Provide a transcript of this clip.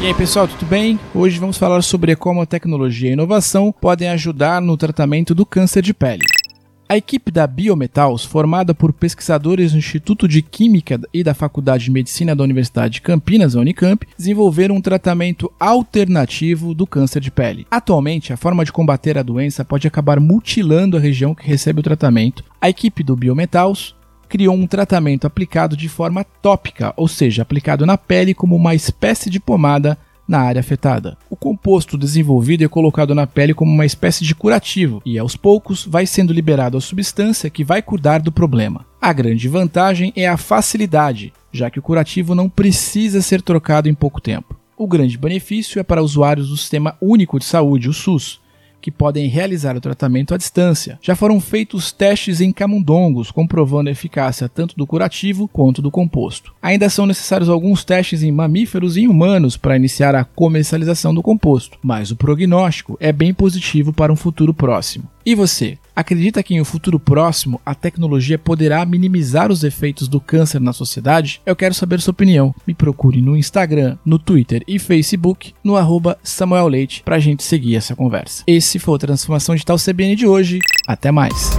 E aí pessoal, tudo bem? Hoje vamos falar sobre como a tecnologia e a inovação podem ajudar no tratamento do câncer de pele. A equipe da Biometals, formada por pesquisadores do Instituto de Química e da Faculdade de Medicina da Universidade de Campinas, a Unicamp, desenvolveram um tratamento alternativo do câncer de pele. Atualmente, a forma de combater a doença pode acabar mutilando a região que recebe o tratamento. A equipe do Biometals criou um tratamento aplicado de forma tópica, ou seja, aplicado na pele como uma espécie de pomada na área afetada. O composto desenvolvido é colocado na pele como uma espécie de curativo e aos poucos vai sendo liberado a substância que vai cuidar do problema. A grande vantagem é a facilidade, já que o curativo não precisa ser trocado em pouco tempo. O grande benefício é para usuários do Sistema Único de Saúde, o SUS, que podem realizar o tratamento à distância. Já foram feitos testes em camundongos, comprovando a eficácia tanto do curativo quanto do composto. Ainda são necessários alguns testes em mamíferos e humanos para iniciar a comercialização do composto, mas o prognóstico é bem positivo para um futuro próximo. E você? Acredita que em um futuro próximo a tecnologia poderá minimizar os efeitos do câncer na sociedade? Eu quero saber sua opinião. Me procure no Instagram, no Twitter e Facebook, no arroba Samuel Leite, pra gente seguir essa conversa. Esse foi o Transformação Digital CBN de hoje. Até mais!